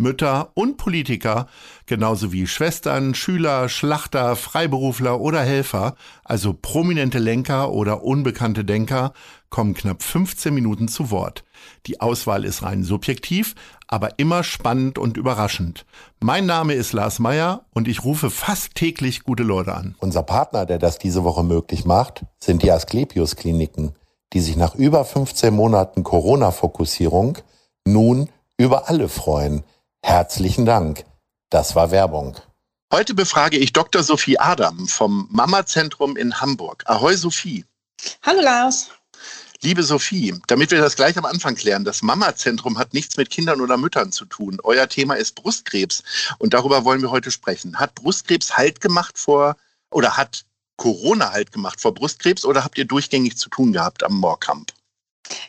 Mütter und Politiker, genauso wie Schwestern, Schüler, Schlachter, Freiberufler oder Helfer, also prominente Lenker oder unbekannte Denker, kommen knapp 15 Minuten zu Wort. Die Auswahl ist rein subjektiv, aber immer spannend und überraschend. Mein Name ist Lars Meyer und ich rufe fast täglich gute Leute an. Unser Partner, der das diese Woche möglich macht, sind die Asklepios Kliniken, die sich nach über 15 Monaten Corona-Fokussierung nun über alle freuen. Herzlichen Dank. Das war Werbung. Heute befrage ich Dr. Sophie Adam vom Mama-Zentrum in Hamburg. Ahoi Sophie. Hallo Lars. Liebe Sophie, damit wir das gleich am Anfang klären, das Mama-Zentrum hat nichts mit Kindern oder Müttern zu tun. Euer Thema ist Brustkrebs und darüber wollen wir heute sprechen. Hat Brustkrebs Halt gemacht vor oder hat Corona Halt gemacht vor Brustkrebs oder habt ihr durchgängig zu tun gehabt am Moorkamp?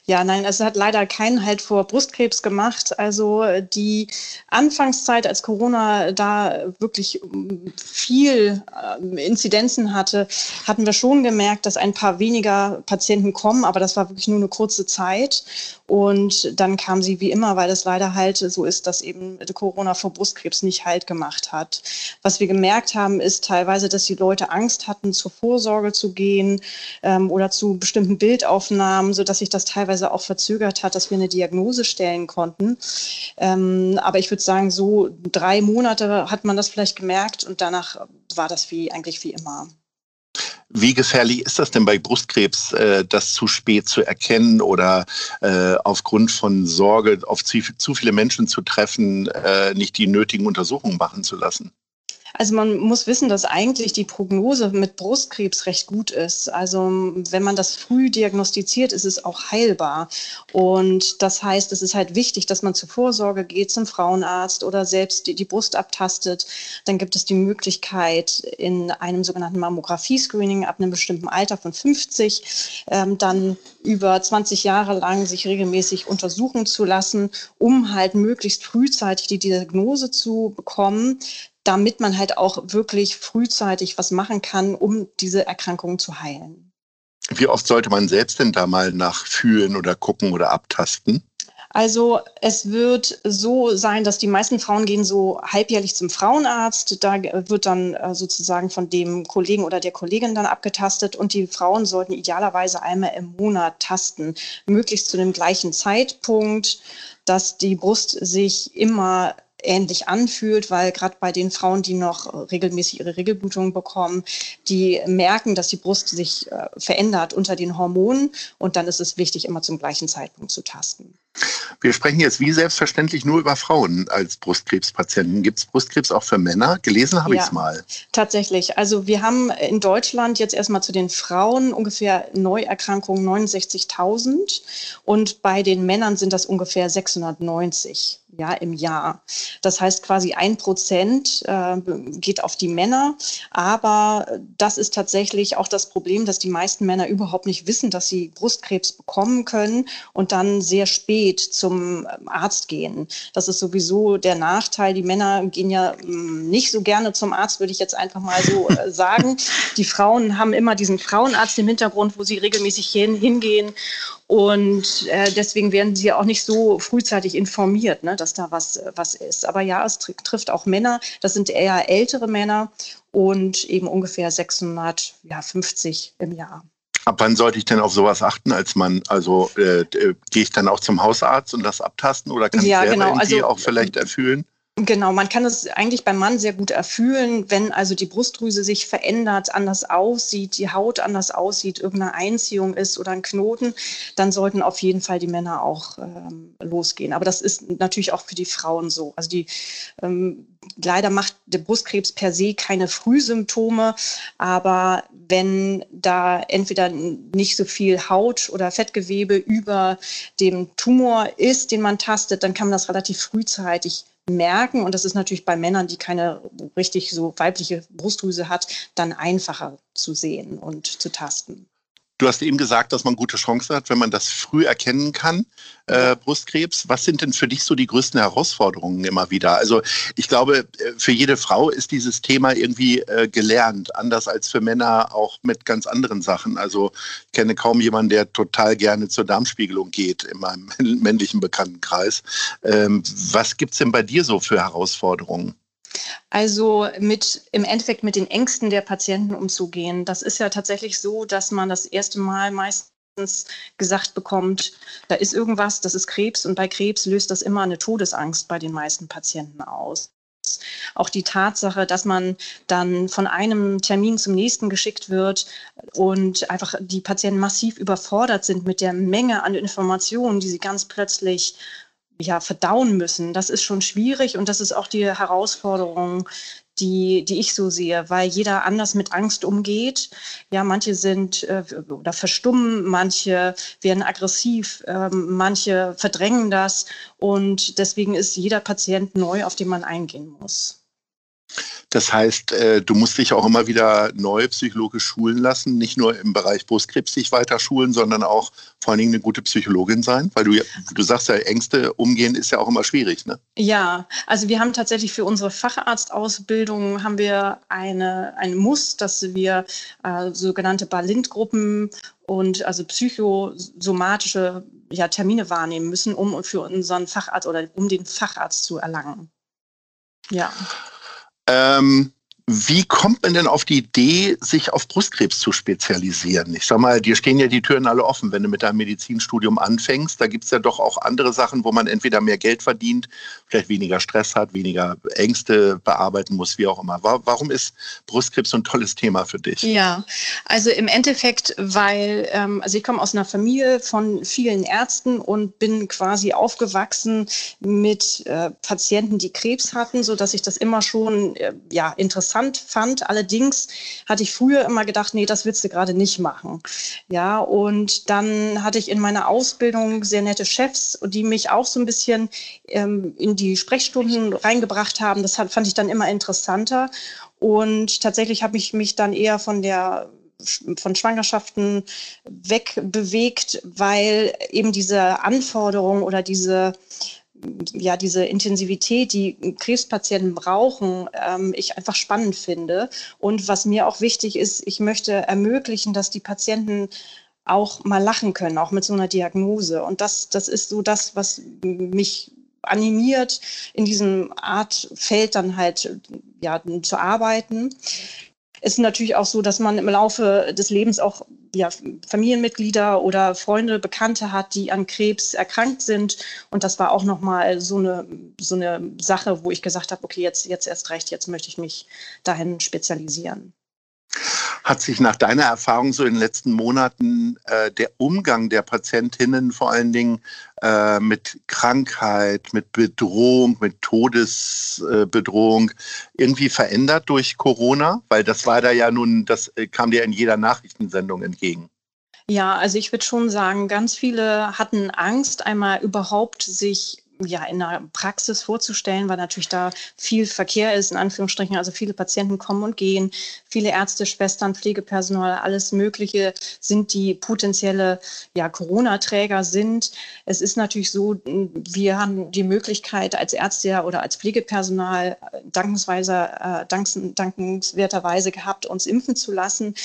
Ja, nein, es hat leider keinen Halt vor Brustkrebs gemacht. Also die Anfangszeit, als Corona da wirklich ähm, viel äh, Inzidenzen hatte, hatten wir schon gemerkt, dass ein paar weniger Patienten kommen, aber das war wirklich nur eine kurze Zeit. Und dann kam sie wie immer, weil es leider halt so ist, dass eben Corona vor Brustkrebs nicht Halt gemacht hat. Was wir gemerkt haben, ist teilweise, dass die Leute Angst hatten, zur Vorsorge zu gehen ähm, oder zu bestimmten Bildaufnahmen, sodass sich das teilweise auch verzögert hat, dass wir eine Diagnose stellen konnten. Ähm, aber ich würde sagen, so drei Monate hat man das vielleicht gemerkt und danach war das wie eigentlich wie immer. Wie gefährlich ist das denn bei Brustkrebs, äh, das zu spät zu erkennen oder äh, aufgrund von Sorge auf zu, viele Menschen zu treffen, äh, nicht die nötigen Untersuchungen machen zu lassen? Also man muss wissen, dass eigentlich die Prognose mit Brustkrebs recht gut ist. Also wenn man das früh diagnostiziert, ist es auch heilbar. Und das heißt, es ist halt wichtig, dass man zur Vorsorge geht, zum Frauenarzt oder selbst die, die Brust abtastet. Dann gibt es die Möglichkeit, in einem sogenannten Mammographie-Screening ab einem bestimmten Alter von 50 ähm, dann über 20 Jahre lang sich regelmäßig untersuchen zu lassen, um halt möglichst frühzeitig die Diagnose zu bekommen damit man halt auch wirklich frühzeitig was machen kann, um diese Erkrankungen zu heilen. Wie oft sollte man selbst denn da mal nachfühlen oder gucken oder abtasten? Also es wird so sein, dass die meisten Frauen gehen so halbjährlich zum Frauenarzt. Da wird dann äh, sozusagen von dem Kollegen oder der Kollegin dann abgetastet und die Frauen sollten idealerweise einmal im Monat tasten, möglichst zu dem gleichen Zeitpunkt, dass die Brust sich immer ähnlich anfühlt, weil gerade bei den Frauen, die noch regelmäßig ihre Regelblutung bekommen, die merken, dass die Brust sich äh, verändert unter den Hormonen und dann ist es wichtig, immer zum gleichen Zeitpunkt zu tasten. Wir sprechen jetzt wie selbstverständlich nur über Frauen als Brustkrebspatienten. Gibt es Brustkrebs auch für Männer? Gelesen habe ja, ich es mal. Tatsächlich. Also wir haben in Deutschland jetzt erstmal zu den Frauen ungefähr Neuerkrankungen 69.000 und bei den Männern sind das ungefähr 690 ja, im Jahr. Das heißt quasi ein Prozent äh, geht auf die Männer. Aber das ist tatsächlich auch das Problem, dass die meisten Männer überhaupt nicht wissen, dass sie Brustkrebs bekommen können und dann sehr spät zum Arzt gehen. Das ist sowieso der Nachteil. Die Männer gehen ja hm, nicht so gerne zum Arzt, würde ich jetzt einfach mal so äh, sagen. Die Frauen haben immer diesen Frauenarzt im Hintergrund, wo sie regelmäßig hin, hingehen. Und äh, deswegen werden sie auch nicht so frühzeitig informiert, ne, dass da was, was ist. Aber ja, es tr trifft auch Männer. Das sind eher ältere Männer und eben ungefähr 650 im Jahr. Ab wann sollte ich denn auf sowas achten als Mann? Also äh, äh, gehe ich dann auch zum Hausarzt und das abtasten oder kann ja, ich selber genau. also, auch vielleicht erfüllen? Genau, man kann es eigentlich beim Mann sehr gut erfüllen, wenn also die Brustdrüse sich verändert, anders aussieht, die Haut anders aussieht, irgendeine Einziehung ist oder ein Knoten, dann sollten auf jeden Fall die Männer auch ähm, losgehen. Aber das ist natürlich auch für die Frauen so. Also die ähm, leider macht der Brustkrebs per se keine Frühsymptome, aber wenn da entweder nicht so viel Haut oder Fettgewebe über dem Tumor ist, den man tastet, dann kann man das relativ frühzeitig merken. Und das ist natürlich bei Männern, die keine richtig so weibliche Brustdrüse hat, dann einfacher zu sehen und zu tasten. Du hast eben gesagt, dass man gute Chancen hat, wenn man das früh erkennen kann, äh, Brustkrebs. Was sind denn für dich so die größten Herausforderungen immer wieder? Also ich glaube, äh, für jede Frau ist dieses Thema irgendwie äh, gelernt, anders als für Männer auch mit ganz anderen Sachen. Also ich kenne kaum jemanden, der total gerne zur Darmspiegelung geht in meinem männlichen Bekanntenkreis. Ähm, was gibt's denn bei dir so für Herausforderungen? Also mit im Endeffekt mit den Ängsten der Patienten umzugehen. Das ist ja tatsächlich so, dass man das erste Mal meistens gesagt bekommt, da ist irgendwas, das ist Krebs und bei Krebs löst das immer eine Todesangst bei den meisten Patienten aus. Auch die Tatsache, dass man dann von einem Termin zum nächsten geschickt wird und einfach die Patienten massiv überfordert sind mit der Menge an Informationen, die sie ganz plötzlich ja, verdauen müssen. Das ist schon schwierig und das ist auch die Herausforderung, die, die ich so sehe, weil jeder anders mit Angst umgeht. Ja, manche sind äh, oder verstummen, manche werden aggressiv, äh, manche verdrängen das und deswegen ist jeder Patient neu, auf den man eingehen muss. Das heißt, äh, du musst dich auch immer wieder neu psychologisch schulen lassen, nicht nur im Bereich Brustkrebs dich weiter schulen, sondern auch vor allen Dingen eine gute Psychologin sein, weil du, du sagst ja, Ängste umgehen ist ja auch immer schwierig, ne? Ja, also wir haben tatsächlich für unsere Facharztausbildung haben wir eine, ein Muss, dass wir äh, sogenannte Balint-Gruppen und also psychosomatische ja, Termine wahrnehmen müssen, um für unseren Facharzt oder um den Facharzt zu erlangen. Ja. Ähm, wie kommt man denn auf die Idee, sich auf Brustkrebs zu spezialisieren? Ich sag mal, dir stehen ja die Türen alle offen, wenn du mit deinem Medizinstudium anfängst. Da gibt es ja doch auch andere Sachen, wo man entweder mehr Geld verdient, vielleicht weniger Stress hat, weniger Ängste bearbeiten muss, wie auch immer. Warum ist Brustkrebs so ein tolles Thema für dich? Ja, also im Endeffekt, weil, ähm, also ich komme aus einer Familie von vielen Ärzten und bin quasi aufgewachsen mit äh, Patienten, die Krebs hatten, sodass ich das immer schon äh, ja, interessant interessant fand. Allerdings hatte ich früher immer gedacht, nee, das willst du gerade nicht machen. Ja, und dann hatte ich in meiner Ausbildung sehr nette Chefs, die mich auch so ein bisschen ähm, in die Sprechstunden reingebracht haben. Das fand ich dann immer interessanter. Und tatsächlich habe ich mich dann eher von der von Schwangerschaften wegbewegt, weil eben diese Anforderungen oder diese ja, diese Intensivität, die Krebspatienten brauchen, ähm, ich einfach spannend finde. Und was mir auch wichtig ist, ich möchte ermöglichen, dass die Patienten auch mal lachen können, auch mit so einer Diagnose. Und das, das ist so das, was mich animiert, in diesem Art Feld dann halt ja, zu arbeiten. Es ist natürlich auch so, dass man im Laufe des Lebens auch ja, Familienmitglieder oder Freunde, Bekannte hat, die an Krebs erkrankt sind. Und das war auch nochmal so eine, so eine Sache, wo ich gesagt habe, okay, jetzt, jetzt erst recht, jetzt möchte ich mich dahin spezialisieren. Hat sich nach deiner Erfahrung so in den letzten Monaten äh, der Umgang der Patientinnen vor allen Dingen äh, mit Krankheit, mit Bedrohung, mit Todesbedrohung irgendwie verändert durch Corona? Weil das war da ja nun, das äh, kam dir in jeder Nachrichtensendung entgegen. Ja, also ich würde schon sagen, ganz viele hatten Angst, einmal überhaupt sich ja, in der Praxis vorzustellen, weil natürlich da viel Verkehr ist, in Anführungsstrichen. Also viele Patienten kommen und gehen, viele Ärzte, Schwestern, Pflegepersonal, alles Mögliche sind die potenzielle ja, Corona-Träger sind. Es ist natürlich so, wir haben die Möglichkeit als Ärzte oder als Pflegepersonal dankensweise, äh, dankenswerterweise gehabt, uns impfen zu lassen.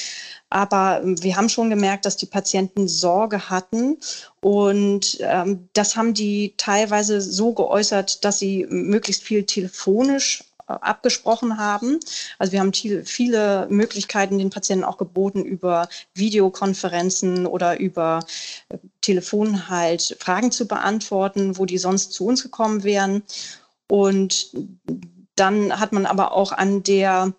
Aber ähm, wir haben schon gemerkt, dass die Patienten Sorge hatten. Und ähm, das haben die teilweise so geäußert, dass sie möglichst viel telefonisch äh, abgesprochen haben. Also wir haben viele Möglichkeiten den Patienten auch geboten, über Videokonferenzen oder über äh, Telefon halt Fragen zu beantworten, wo die sonst zu uns gekommen wären. Und dann hat man aber auch an der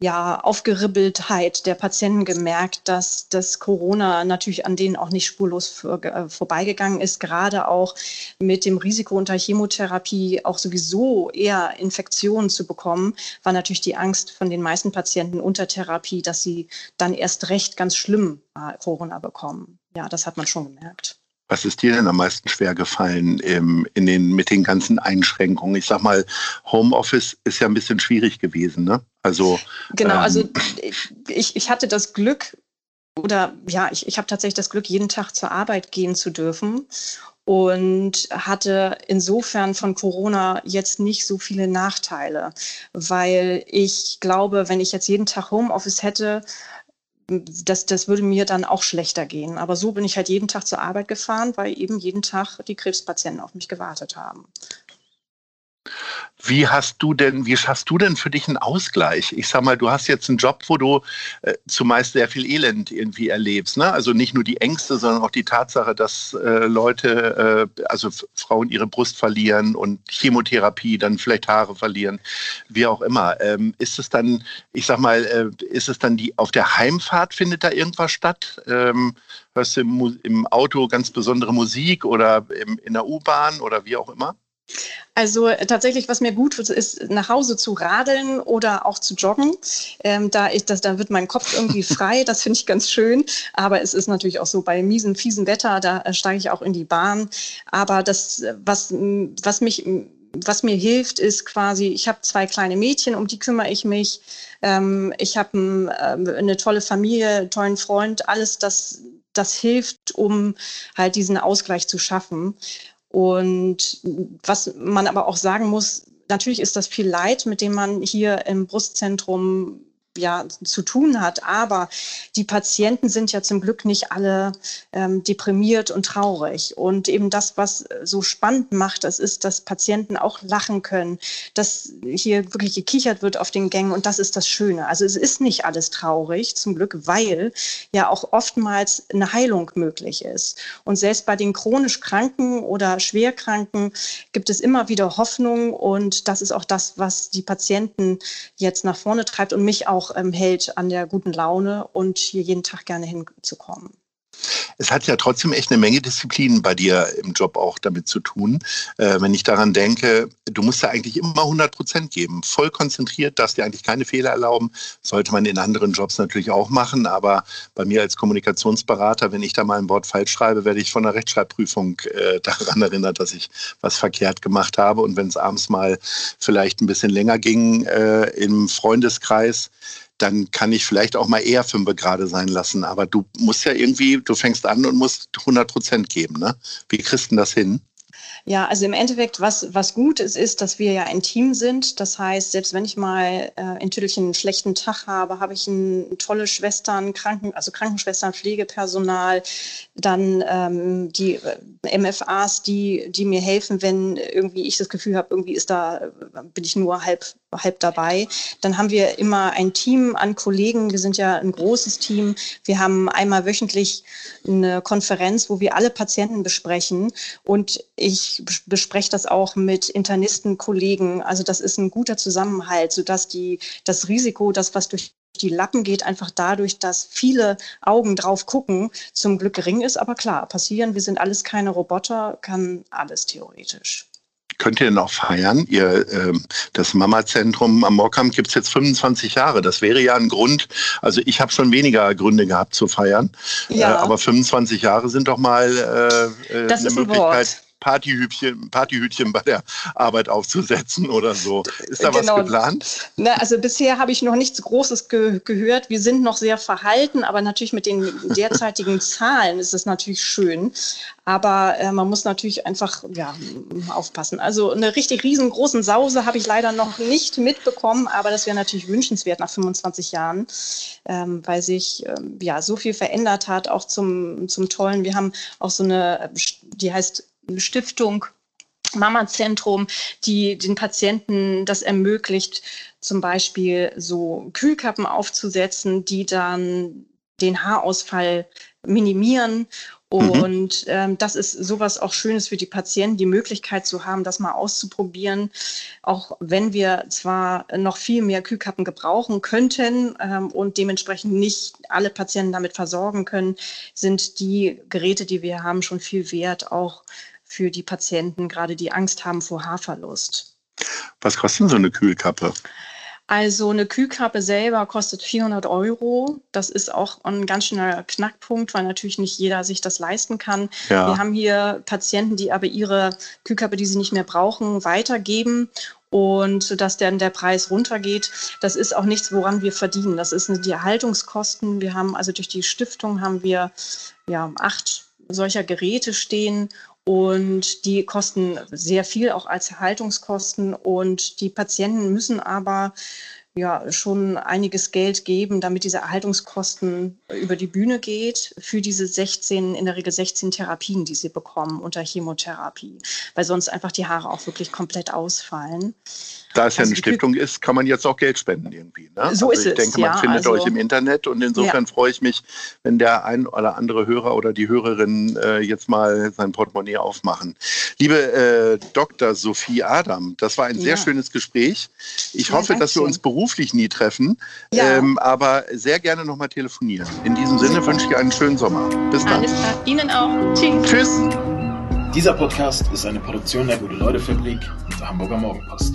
ja, Aufgeribbeltheit der Patienten gemerkt, dass das Corona natürlich an denen auch nicht spurlos für, äh, vorbeigegangen ist, gerade auch mit dem Risiko unter Chemotherapie auch sowieso eher Infektionen zu bekommen, war natürlich die Angst von den meisten Patienten unter Therapie, dass sie dann erst recht ganz schlimm äh, Corona bekommen. Ja, das hat man schon gemerkt. Was ist dir denn am meisten schwer gefallen im, in den, mit den ganzen Einschränkungen? Ich sag mal, Homeoffice ist ja ein bisschen schwierig gewesen, ne? Also genau, also ähm, also ich, ich hatte das Glück, oder ja, ich, ich habe tatsächlich das Glück, jeden Tag zur Arbeit gehen zu dürfen und hatte insofern von Corona jetzt nicht so viele Nachteile, weil ich glaube, wenn ich jetzt jeden Tag Homeoffice hätte, das, das würde mir dann auch schlechter gehen. Aber so bin ich halt jeden Tag zur Arbeit gefahren, weil eben jeden Tag die Krebspatienten auf mich gewartet haben. Wie hast du denn, wie schaffst du denn für dich einen Ausgleich? Ich sag mal, du hast jetzt einen Job, wo du äh, zumeist sehr viel Elend irgendwie erlebst. Ne? Also nicht nur die Ängste, sondern auch die Tatsache, dass äh, Leute, äh, also Frauen ihre Brust verlieren und Chemotherapie, dann vielleicht Haare verlieren, wie auch immer. Ähm, ist es dann, ich sag mal, äh, ist es dann die auf der Heimfahrt findet da irgendwas statt? Ähm, hörst du im, im, Auto ganz besondere Musik oder im, in der U-Bahn oder wie auch immer? Also äh, tatsächlich, was mir gut tut, ist nach Hause zu radeln oder auch zu joggen. Ähm, da, ich, das, da wird mein Kopf irgendwie frei, das finde ich ganz schön. Aber es ist natürlich auch so, bei miesen, fiesen Wetter, da äh, steige ich auch in die Bahn. Aber das, was, was mich was mir hilft, ist quasi, ich habe zwei kleine Mädchen, um die kümmere ich mich. Ähm, ich habe ein, äh, eine tolle Familie, einen tollen Freund, alles das, das hilft, um halt diesen Ausgleich zu schaffen. Und was man aber auch sagen muss, natürlich ist das viel Leid, mit dem man hier im Brustzentrum ja, zu tun hat. Aber die Patienten sind ja zum Glück nicht alle ähm, deprimiert und traurig. Und eben das, was so spannend macht, das ist, dass Patienten auch lachen können, dass hier wirklich gekichert wird auf den Gängen. Und das ist das Schöne. Also es ist nicht alles traurig, zum Glück, weil ja auch oftmals eine Heilung möglich ist. Und selbst bei den chronisch Kranken oder Schwerkranken gibt es immer wieder Hoffnung. Und das ist auch das, was die Patienten jetzt nach vorne treibt und mich auch auch ähm, hält an der guten Laune und hier jeden Tag gerne hinzukommen. Es hat ja trotzdem echt eine Menge Disziplinen bei dir im Job auch damit zu tun. Äh, wenn ich daran denke, du musst ja eigentlich immer 100 Prozent geben, voll konzentriert, darfst dir eigentlich keine Fehler erlauben. Sollte man in anderen Jobs natürlich auch machen, aber bei mir als Kommunikationsberater, wenn ich da mal ein Wort falsch schreibe, werde ich von der Rechtschreibprüfung äh, daran erinnert, dass ich was verkehrt gemacht habe. Und wenn es abends mal vielleicht ein bisschen länger ging äh, im Freundeskreis, dann kann ich vielleicht auch mal eher fünf gerade sein lassen. Aber du musst ja irgendwie, du fängst an und musst 100 Prozent geben. Ne? Wie kriegst du das hin? Ja, also im Endeffekt, was, was gut ist, ist, dass wir ja ein Team sind. Das heißt, selbst wenn ich mal äh, in Tüdelchen einen schlechten Tag habe, habe ich ein, tolle Schwestern, Kranken, also Krankenschwestern, Pflegepersonal, dann ähm, die äh, MFAs, die, die mir helfen, wenn irgendwie ich das Gefühl habe, irgendwie ist da, bin ich nur halb halb dabei. Dann haben wir immer ein Team an Kollegen. Wir sind ja ein großes Team. Wir haben einmal wöchentlich eine Konferenz, wo wir alle Patienten besprechen. Und ich bespreche das auch mit Internisten, Kollegen. Also das ist ein guter Zusammenhalt, sodass die, das Risiko, das was durch die Lappen geht, einfach dadurch, dass viele Augen drauf gucken, zum Glück gering ist. Aber klar, passieren, wir sind alles keine Roboter, kann alles theoretisch könnt ihr denn auch feiern? Ihr, äh, das Mama-Zentrum am Mockam gibt es jetzt 25 Jahre. Das wäre ja ein Grund, also ich habe schon weniger Gründe gehabt zu feiern. Ja. Äh, aber 25 Jahre sind doch mal äh, äh eine Möglichkeit. Partyhütchen, Partyhütchen bei der Arbeit aufzusetzen oder so. Ist da genau. was geplant? Na, also bisher habe ich noch nichts Großes ge gehört. Wir sind noch sehr verhalten, aber natürlich mit den derzeitigen Zahlen ist es natürlich schön. Aber äh, man muss natürlich einfach ja, aufpassen. Also eine richtig riesengroßen Sause habe ich leider noch nicht mitbekommen, aber das wäre natürlich wünschenswert nach 25 Jahren, ähm, weil sich ähm, ja so viel verändert hat, auch zum, zum Tollen. Wir haben auch so eine, die heißt Stiftung Mama-Zentrum, die den Patienten das ermöglicht, zum Beispiel so Kühlkappen aufzusetzen, die dann den Haarausfall minimieren. Mhm. Und ähm, das ist sowas auch Schönes für die Patienten, die Möglichkeit zu haben, das mal auszuprobieren. Auch wenn wir zwar noch viel mehr Kühlkappen gebrauchen könnten ähm, und dementsprechend nicht alle Patienten damit versorgen können, sind die Geräte, die wir haben, schon viel wert, auch für die Patienten, gerade die Angst haben vor Haarverlust. Was kostet denn so eine Kühlkappe? Also eine Kühlkappe selber kostet 400 Euro. Das ist auch ein ganz schöner Knackpunkt, weil natürlich nicht jeder sich das leisten kann. Ja. Wir haben hier Patienten, die aber ihre Kühlkappe, die sie nicht mehr brauchen, weitergeben und dass dann der Preis runtergeht. Das ist auch nichts, woran wir verdienen. Das ist die Erhaltungskosten. Wir haben also durch die Stiftung haben wir ja acht solcher Geräte stehen und die kosten sehr viel auch als Erhaltungskosten und die Patienten müssen aber ja schon einiges Geld geben, damit diese Erhaltungskosten über die Bühne geht für diese 16, in der Regel 16 Therapien, die sie bekommen unter Chemotherapie, weil sonst einfach die Haare auch wirklich komplett ausfallen. Da es ja also eine Stiftung ist, kann man jetzt auch Geld spenden irgendwie. Ne? So also ist ich es. Ich denke, man ja, findet also, euch im Internet und insofern ja. freue ich mich, wenn der ein oder andere Hörer oder die Hörerin äh, jetzt mal sein Portemonnaie aufmachen. Liebe äh, Dr. Sophie Adam, das war ein sehr schönes Gespräch. Ich hoffe, dass wir uns beruflich nie treffen, ähm, aber sehr gerne nochmal telefonieren. In diesem Sinne wünsche ich einen schönen Sommer. Bis dann. Alles klar. Ihnen auch. Tschüss. Tschüss. Dieser Podcast ist eine Produktion der Gute-Leute-Fabrik und der Hamburger Morgenpost.